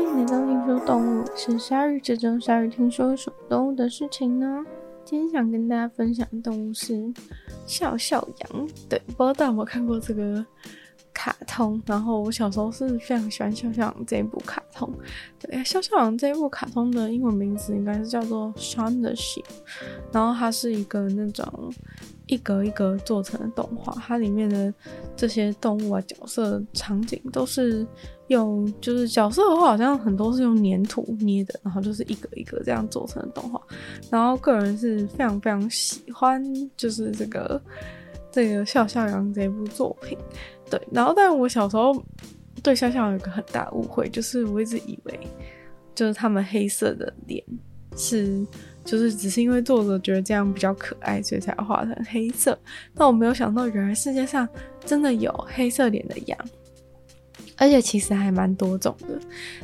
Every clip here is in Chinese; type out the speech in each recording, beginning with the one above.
欢迎来到听说动物，是鲨鱼。这周鲨鱼听说什么动物的事情呢？今天想跟大家分享的动物是笑笑羊。对，不知道大家有没有看过这个卡通？然后我小时候是非常喜欢笑笑羊这一部卡通。对，笑笑羊这一部卡通的英文名字应该是叫做 Shaun the Sheep，然后它是一个那种。一格一格做成的动画，它里面的这些动物啊、角色、场景都是用，就是角色的话，好像很多是用粘土捏的，然后就是一格一格这样做成的动画。然后个人是非常非常喜欢，就是这个这个笑笑羊这部作品。对，然后但我小时候对笑笑有个很大误会，就是我一直以为就是他们黑色的脸是。就是只是因为作者觉得这样比较可爱，所以才画成黑色。但我没有想到，原来世界上真的有黑色脸的羊，而且其实还蛮多种的。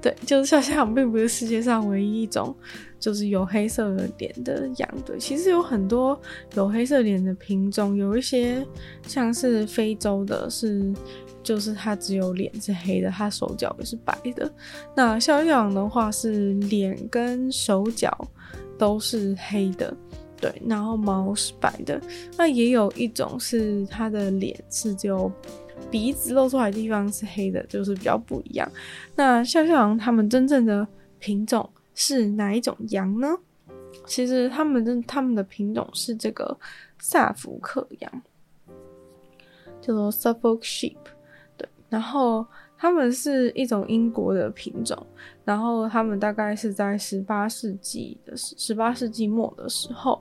对，就是笑笑羊并不是世界上唯一一种，就是有黑色的脸的羊。对，其实有很多有黑色脸的品种，有一些像是非洲的是，就是它只有脸是黑的，它手脚也是白的。那笑笑羊的话是脸跟手脚。都是黑的，对，然后毛是白的。那也有一种是它的脸是只有鼻子露出来的地方是黑的，就是比较不一样。那笑笑羊它们真正的品种是哪一种羊呢？其实它们的它们的品种是这个萨福克羊，叫做 Suffolk Sheep，对，然后。他们是一种英国的品种，然后他们大概是在十八世纪的十八世纪末的时候，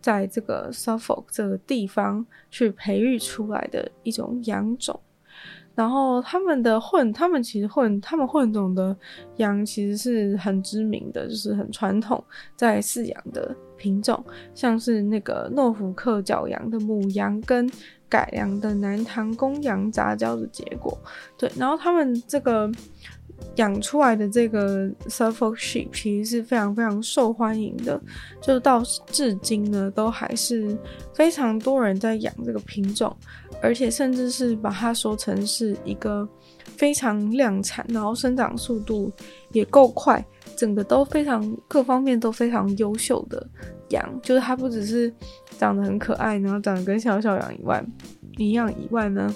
在这个 Suffolk 这个地方去培育出来的一种羊种。然后他们的混，他们其实混，他们混种的羊其实是很知名的，就是很传统在饲养的品种，像是那个诺福克角羊的母羊跟。改良的南唐公羊杂交的结果，对，然后他们这个养出来的这个 Suffolk Sheep 其实是非常非常受欢迎的，就到至今呢都还是非常多人在养这个品种，而且甚至是把它说成是一个非常量产，然后生长速度也够快，整个都非常各方面都非常优秀的羊，就是它不只是。长得很可爱，然后长得跟小小羊以外一样以外呢，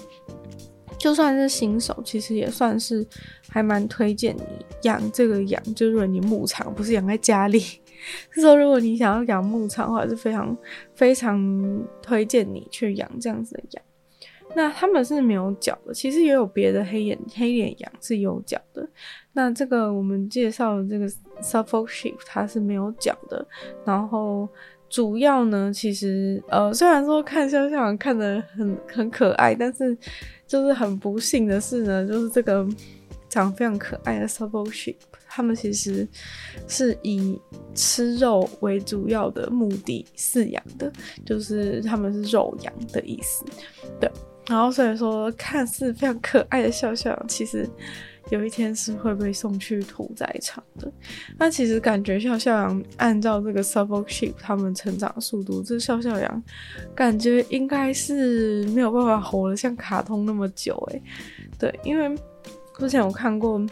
就算是新手，其实也算是还蛮推荐你养这个羊。就是如果你牧场不是养在家里，是说如果你想要养牧场的话，是非常非常推荐你去养这样子的羊。那他们是没有脚的，其实也有别的黑眼黑脸羊是有脚的。那这个我们介绍的这个 Suffolk Sheep 它是没有脚的，然后。主要呢，其实呃，虽然说看笑笑羊看得很很可爱，但是就是很不幸的是呢，就是这个长非常可爱的 Suffolk Sheep，他们其实是以吃肉为主要的目的饲养的，就是他们是肉羊的意思。对，然后所以说看似非常可爱的笑笑，其实。有一天是会被送去屠宰场的。那其实感觉笑笑羊按照这个 Suffolk Sheep 他们成长速度，这笑笑羊感觉应该是没有办法活得像卡通那么久诶。对，因为之前我看过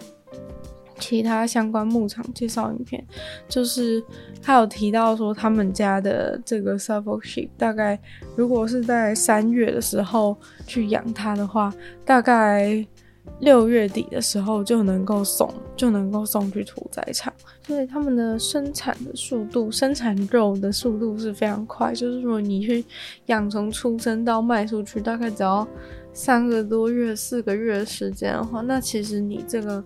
其他相关牧场介绍影片，就是他有提到说他们家的这个 Suffolk Sheep 大概如果是在三月的时候去养它的话，大概。六月底的时候就能够送，就能够送去屠宰场，所以他们的生产的速度，生产肉的速度是非常快。就是说你去养从出生到卖出去，大概只要三个多月、四个月的时间的话，那其实你这个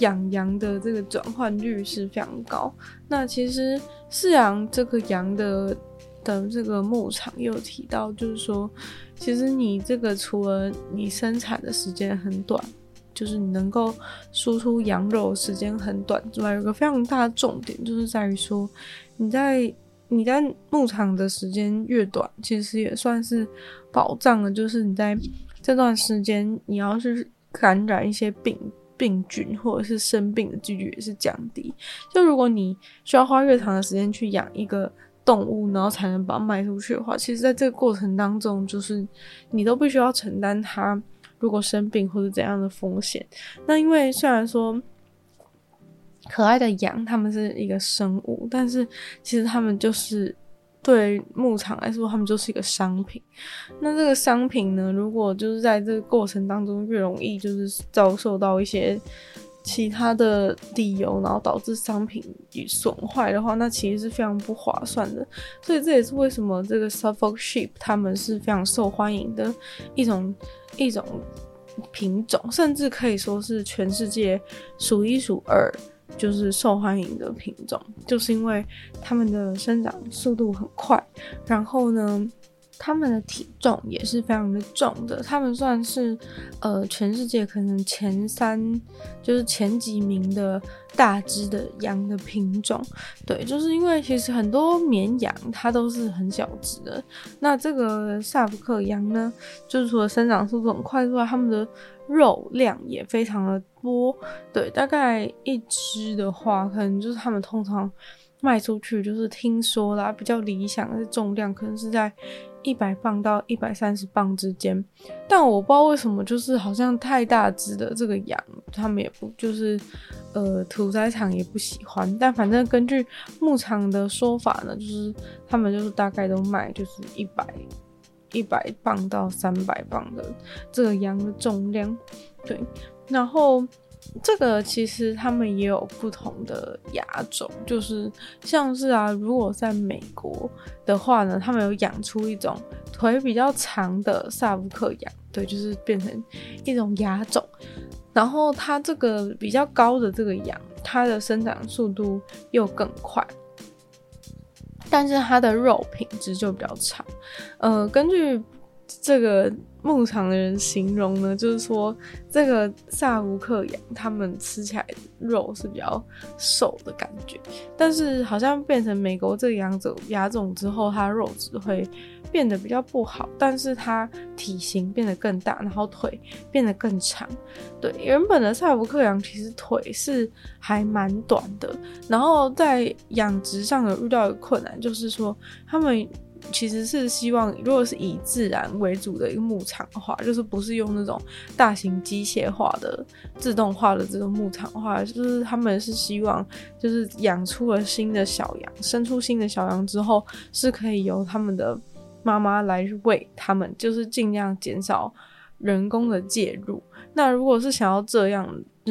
养羊的这个转换率是非常高。那其实饲养这个羊的的这个牧场也有提到，就是说，其实你这个除了你生产的时间很短。就是你能够输出羊肉时间很短之外，有个非常大的重点，就是在于说，你在你在牧场的时间越短，其实也算是保障了，就是你在这段时间，你要是感染一些病病菌或者是生病的几率也是降低。就如果你需要花越长的时间去养一个动物，然后才能把它卖出去的话，其实在这个过程当中，就是你都必须要承担它。如果生病或者怎样的风险，那因为虽然说可爱的羊，它们是一个生物，但是其实它们就是对牧场来说，它们就是一个商品。那这个商品呢，如果就是在这个过程当中越容易就是遭受到一些其他的理由，然后导致商品损坏的话，那其实是非常不划算的。所以这也是为什么这个 Suffolk Sheep 他们是非常受欢迎的一种一种品种，甚至可以说是全世界数一数二。就是受欢迎的品种，就是因为它们的生长速度很快，然后呢，它们的体重也是非常的重的。它们算是呃全世界可能前三，就是前几名的大只的羊的品种。对，就是因为其实很多绵羊它都是很小只的，那这个萨福克羊呢，就是除了生长速度很快之外，它们的肉量也非常的多，对，大概一只的话，可能就是他们通常卖出去，就是听说啦，比较理想的重量可能是在一百磅到一百三十磅之间。但我不知道为什么，就是好像太大只的这个羊，他们也不就是呃屠宰场也不喜欢。但反正根据牧场的说法呢，就是他们就是大概都卖就是一百。一百磅到三百磅的这个羊的重量，对，然后这个其实他们也有不同的亚种，就是像是啊，如果在美国的话呢，他们有养出一种腿比较长的萨福克羊，对，就是变成一种亚种，然后它这个比较高的这个羊，它的生长速度又更快。但是它的肉品质就比较差，呃，根据这个牧场的人形容呢，就是说这个萨福克羊，他们吃起来肉是比较瘦的感觉，但是好像变成美国这个羊种亚种之后，它肉质会。变得比较不好，但是它体型变得更大，然后腿变得更长。对，原本的萨福克羊其实腿是还蛮短的，然后在养殖上有遇到一个困难，就是说他们其实是希望，如果是以自然为主的一个牧场的话，就是不是用那种大型机械化的、自动化的这个牧场的话，就是他们是希望，就是养出了新的小羊，生出新的小羊之后，是可以由他们的。妈妈来喂他们，就是尽量减少人工的介入。那如果是想要这样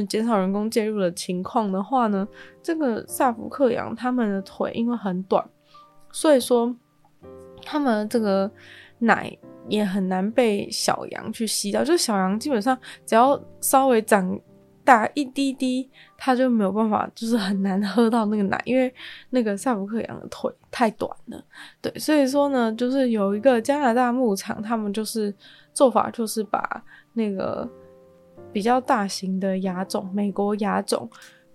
减少人工介入的情况的话呢，这个萨福克羊他们的腿因为很短，所以说他们这个奶也很难被小羊去吸到。就是小羊基本上只要稍微长。大一滴滴，它就没有办法，就是很难喝到那个奶，因为那个萨福克羊的腿太短了。对，所以说呢，就是有一个加拿大牧场，他们就是做法就是把那个比较大型的亚种，美国亚种。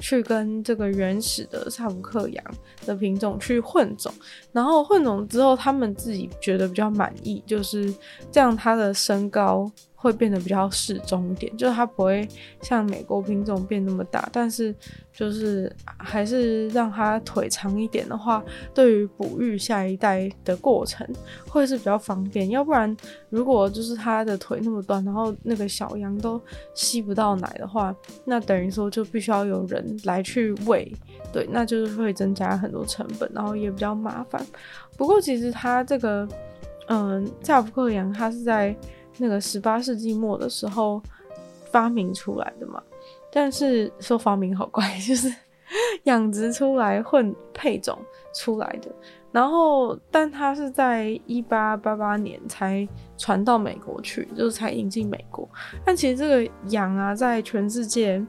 去跟这个原始的萨福克羊的品种去混种，然后混种之后，他们自己觉得比较满意，就是这样，它的身高会变得比较适中一点，就是它不会像美国品种变那么大，但是就是还是让它腿长一点的话，对于哺育下一代的过程会是比较方便。要不然，如果就是它的腿那么短，然后那个小羊都吸不到奶的话，那等于说就必须要有人。来去喂，对，那就是会增加很多成本，然后也比较麻烦。不过其实它这个，嗯，萨福克羊它是在那个十八世纪末的时候发明出来的嘛。但是说发明好怪，就是养殖出来混配种出来的。然后，但它是在一八八八年才传到美国去，就是才引进美国。但其实这个羊啊，在全世界。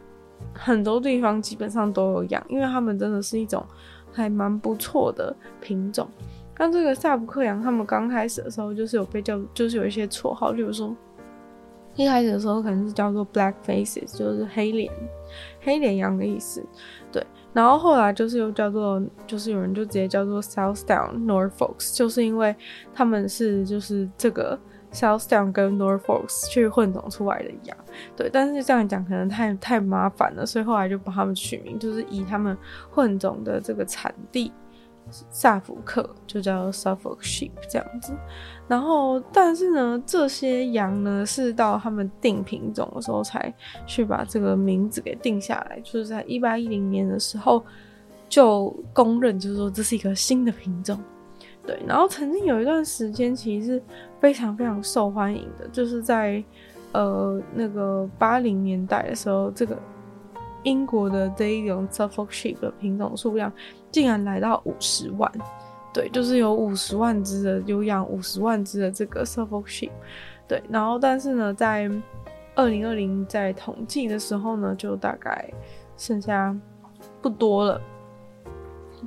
很多地方基本上都有养，因为他们真的是一种还蛮不错的品种。像这个萨福克羊，他们刚开始的时候就是有被叫，就是有一些绰号，例如说一开始的时候可能是叫做 Black Faces，就是黑脸黑脸羊的意思。对，然后后来就是又叫做，就是有人就直接叫做 Southdown Norfolks，就是因为他们是就是这个。Southdown 跟 Norfolk 去混种出来的羊，对，但是这样讲可能太太麻烦了，所以后来就把他们取名，就是以他们混种的这个产地萨福克，就叫 Suffolk Sheep 这样子。然后，但是呢，这些羊呢是到他们定品种的时候才去把这个名字给定下来，就是在一八一零年的时候就公认，就是说这是一个新的品种。对，然后曾经有一段时间其实是非常非常受欢迎的，就是在呃那个八零年代的时候，这个英国的这一种 Suffolk Sheep 的品种数量竟然来到五十万，对，就是有五十万只的，有养五十万只的这个 Suffolk Sheep，对，然后但是呢，在二零二零在统计的时候呢，就大概剩下不多了。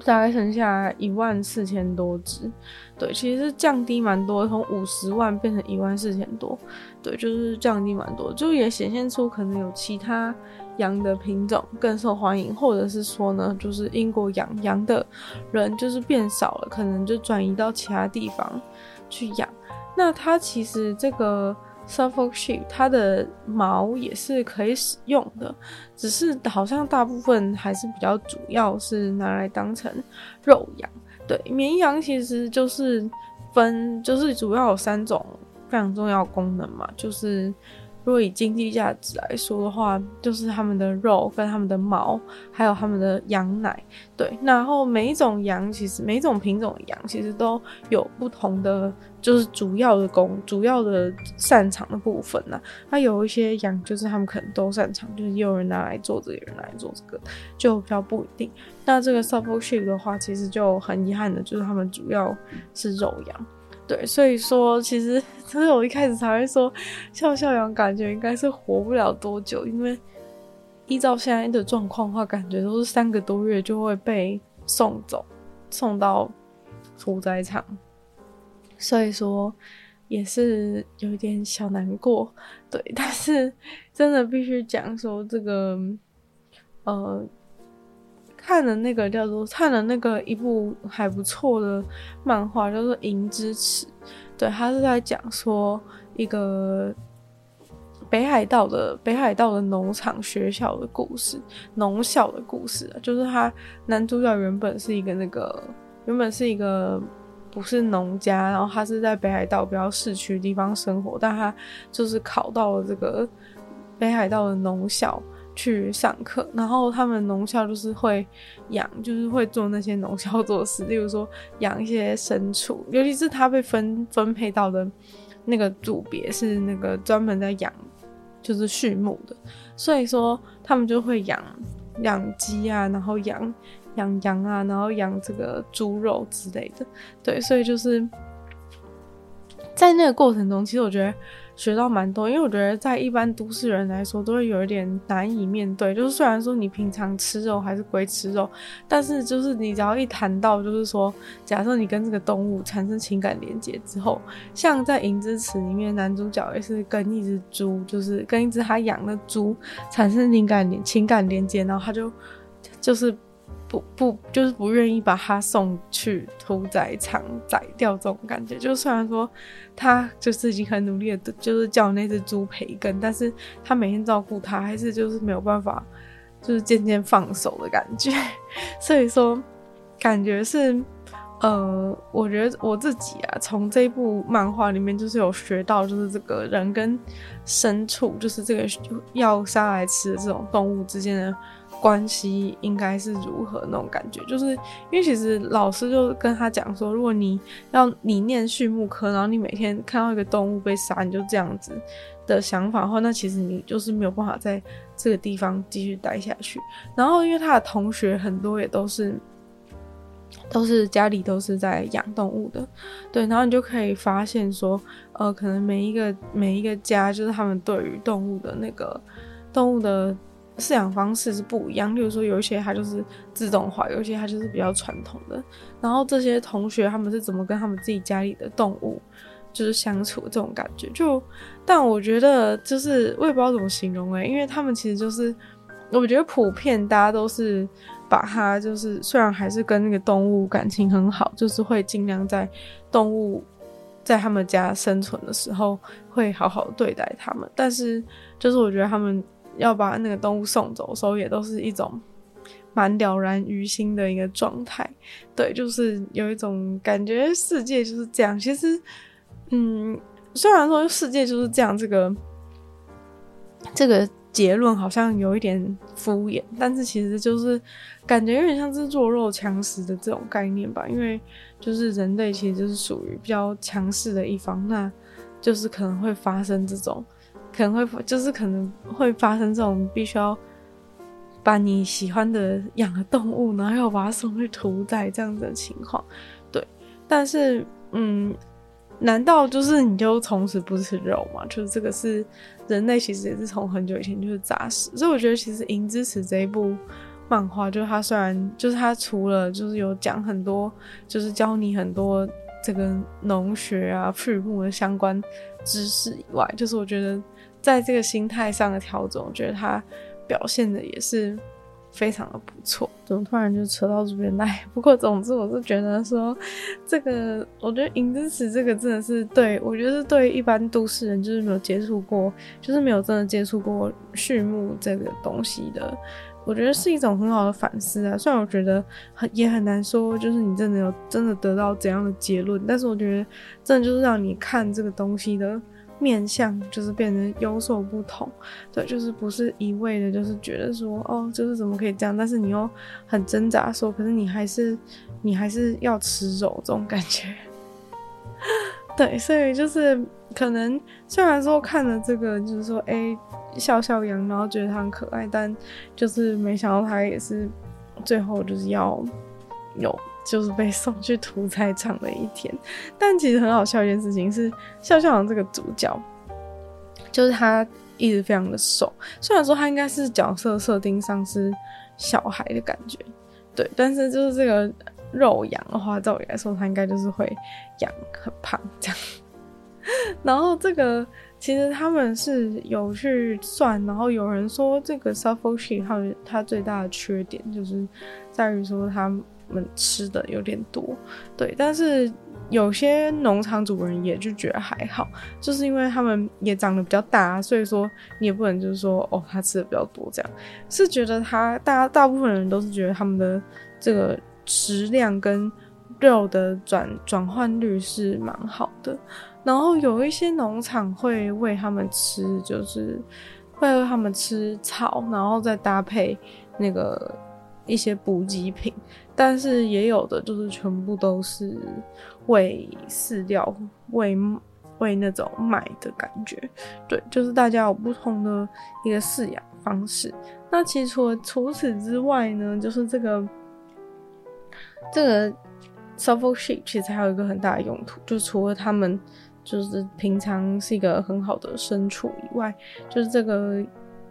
大概剩下一万四千多只，对，其实是降低蛮多，从五十万变成一万四千多，对，就是降低蛮多，就也显现出可能有其他羊的品种更受欢迎，或者是说呢，就是英国养羊的人就是变少了，可能就转移到其他地方去养。那它其实这个。Suffolk Sheep 它的毛也是可以使用的，只是好像大部分还是比较主要是拿来当成肉羊。对，绵羊其实就是分，就是主要有三种非常重要功能嘛，就是。如果以经济价值来说的话，就是他们的肉跟他们的毛，还有他们的羊奶。对，然后每一种羊其实每一种品种的羊其实都有不同的，就是主要的功，主要的擅长的部分呢。它有一些羊就是他们可能都擅长，就是也有人拿来做这个，有人拿来做这个，就比较不一定。那这个 Suffolk Sheep 的话，其实就很遗憾的，就是他们主要是肉羊。对，所以说其实，所以我一开始才会说，笑笑羊感觉应该是活不了多久，因为依照现在的状况话，感觉都是三个多月就会被送走，送到屠宰场。所以说也是有一点小难过，对，但是真的必须讲说这个，呃。看了那个叫做看了那个一部还不错的漫画，叫做《银之匙》。对，他是在讲说一个北海道的北海道的农场学校的故事，农校的故事。就是他男主角原本是一个那个原本是一个不是农家，然后他是在北海道比较市区地方生活，但他就是考到了这个北海道的农校。去上课，然后他们农校就是会养，就是会做那些农校做事，例如说养一些牲畜，尤其是他被分分配到的那个组别是那个专门在养，就是畜牧的，所以说他们就会养养鸡啊，然后养养羊啊，然后养这个猪肉之类的，对，所以就是在那个过程中，其实我觉得。学到蛮多，因为我觉得在一般都市人来说，都会有一点难以面对。就是虽然说你平常吃肉还是归吃肉，但是就是你只要一谈到，就是说，假设你跟这个动物产生情感连接之后，像在《银之匙》里面，男主角也是跟一只猪，就是跟一只他养的猪产生情感连情感连接，然后他就就是。不不，就是不愿意把它送去屠宰场宰掉，这种感觉。就虽然说他就是已经很努力的，就是叫那只猪培根，但是他每天照顾它，还是就是没有办法，就是渐渐放手的感觉。所以说，感觉是，呃，我觉得我自己啊，从这一部漫画里面就是有学到，就是这个人跟牲畜，就是这个要杀来吃的这种动物之间的。关系应该是如何那种感觉？就是因为其实老师就跟他讲说，如果你要你念畜牧科，然后你每天看到一个动物被杀，你就这样子的想法的话，那其实你就是没有办法在这个地方继续待下去。然后因为他的同学很多也都是都是家里都是在养动物的，对，然后你就可以发现说，呃，可能每一个每一个家就是他们对于动物的那个动物的。饲养方式是不一样，例如说有一些它就是自动化，有一些它就是比较传统的。然后这些同学他们是怎么跟他们自己家里的动物就是相处这种感觉？就但我觉得就是我也不知道怎么形容哎、欸，因为他们其实就是我觉得普遍大家都是把它就是虽然还是跟那个动物感情很好，就是会尽量在动物在他们家生存的时候会好好对待他们，但是就是我觉得他们。要把那个动物送走的时候，也都是一种蛮了然于心的一个状态。对，就是有一种感觉，世界就是这样。其实，嗯，虽然说世界就是这样，这个这个结论好像有一点敷衍，但是其实就是感觉有点像是弱肉强食的这种概念吧。因为就是人类其实就是属于比较强势的一方，那就是可能会发生这种。可能会就是可能会发生这种必须要把你喜欢的养的动物，然后要把它送去屠宰这样子的情况，对。但是，嗯，难道就是你就从此不吃肉吗？就是这个是人类其实也是从很久以前就是杂食，所以我觉得其实《银之匙》这一部漫画，就是它虽然就是它除了就是有讲很多，就是教你很多这个农学啊、畜牧的相关知识以外，就是我觉得。在这个心态上的调整，我觉得他表现的也是非常的不错。怎么突然就扯到这边来？不过总之，我是觉得说，这个我觉得《银之匙》这个真的是对我觉得是对一般都市人，就是没有接触过，就是没有真的接触过畜牧这个东西的，我觉得是一种很好的反思啊。虽然我觉得很也很难说，就是你真的有真的得到怎样的结论，但是我觉得真的就是让你看这个东西的。面相就是变得有所不同，对，就是不是一味的，就是觉得说，哦，就是怎么可以这样，但是你又很挣扎说，可是你还是你还是要吃肉这种感觉，对，所以就是可能虽然说看了这个，就是说，哎、笑笑羊，然后觉得它很可爱，但就是没想到它也是最后就是要有。就是被送去屠宰场的一天，但其实很好笑一件事情是，笑笑羊这个主角，就是他一直非常的瘦，虽然说他应该是角色设定上是小孩的感觉，对，但是就是这个肉羊的话，照理来说他应该就是会养很胖这样。然后这个其实他们是有去算，然后有人说这个 Suffolk Sheep 它它最大的缺点就是在于说它。们吃的有点多，对，但是有些农场主人也就觉得还好，就是因为他们也长得比较大，所以说你也不能就是说哦，他吃的比较多这样，是觉得他大家大部分人都是觉得他们的这个食量跟肉的转转换率是蛮好的，然后有一些农场会喂他们吃，就是会喂他们吃草，然后再搭配那个一些补给品。但是也有的就是全部都是喂饲料，喂喂那种卖的感觉，对，就是大家有不同的一个饲养方式。那其实除了除此之外呢，就是这个这个 Suffolk Sheep 其实还有一个很大的用途，就除了他们就是平常是一个很好的牲畜以外，就是这个。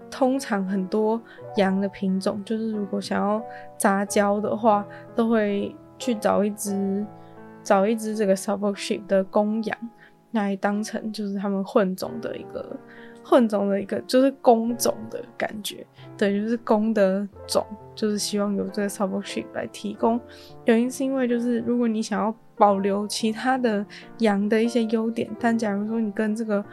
通常很多羊的品种，就是如果想要杂交的话，都会去找一只找一只这个 Suffolk Sheep 的公羊来当成就是他们混种的一个混种的一个就是公种的感觉，对，就是公的种，就是希望有这个 Suffolk Sheep 来提供。原因是因为就是如果你想要保留其他的羊的一些优点，但假如说你跟这个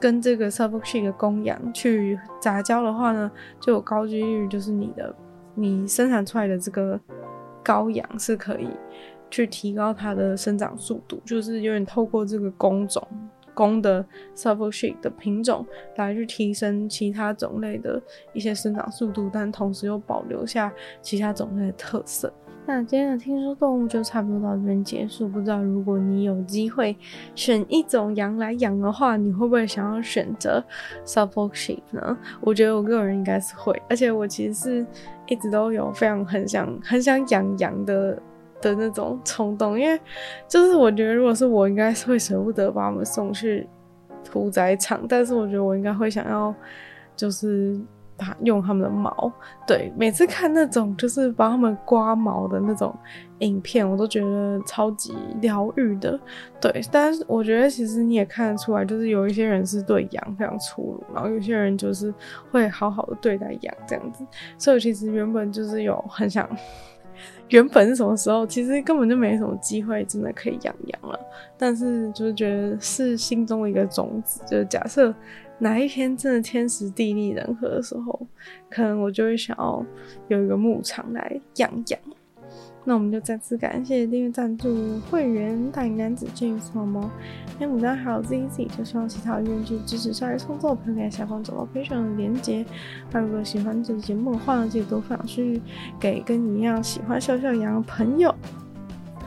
跟这个 Suffolk Sheep 的公羊去杂交的话呢，就有高几率，就是你的你生产出来的这个羔羊是可以去提高它的生长速度，就是有点透过这个公种公的 Suffolk Sheep 的品种来去提升其他种类的一些生长速度，但同时又保留下其他种类的特色。那今天的听说动物就差不多到这边结束。不知道如果你有机会选一种羊来养的话，你会不会想要选择 Suffolk Sheep 呢？我觉得我个人应该是会，而且我其实是一直都有非常很想很想养羊的的那种冲动，因为就是我觉得如果是我，应该是会舍不得把他们送去屠宰场，但是我觉得我应该会想要就是。把用他们的毛，对，每次看那种就是帮他们刮毛的那种影片，我都觉得超级疗愈的，对。但是我觉得其实你也看得出来，就是有一些人是对羊非常粗鲁，然后有些人就是会好好的对待羊这样子。所以其实原本就是有很想，原本是什么时候，其实根本就没什么机会真的可以养羊了。但是就是觉得是心中的一个种子，就是假设。哪一天真的天时地利人和的时候，可能我就会想要有一个牧场来养养。那我们就再次感谢订阅赞助会员大龄男子 James 猫猫，黑牡丹还有 ZZ，就希望其他愿意支持鲨鱼创作的朋友在下方找到 Patreon 的连结。那如果喜欢这节目的话呢，记得多分享去给跟你一样喜欢笑笑羊的朋友。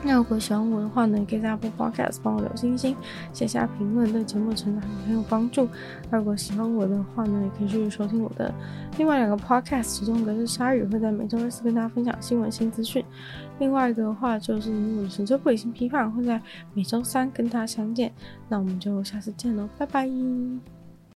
那如果喜欢我的话呢，可以在 Apple Podcast 帮我留星星、写下评论，对节目成长很有帮助。那如果喜欢我的话呢，也可以去收听我的另外两个 Podcast，其中一个是鲨鱼，会在每周二四跟大家分享新闻新资讯；另外一个的话就是我的神州不理性批判，会在每周三跟大家相见。那我们就下次见喽，拜拜。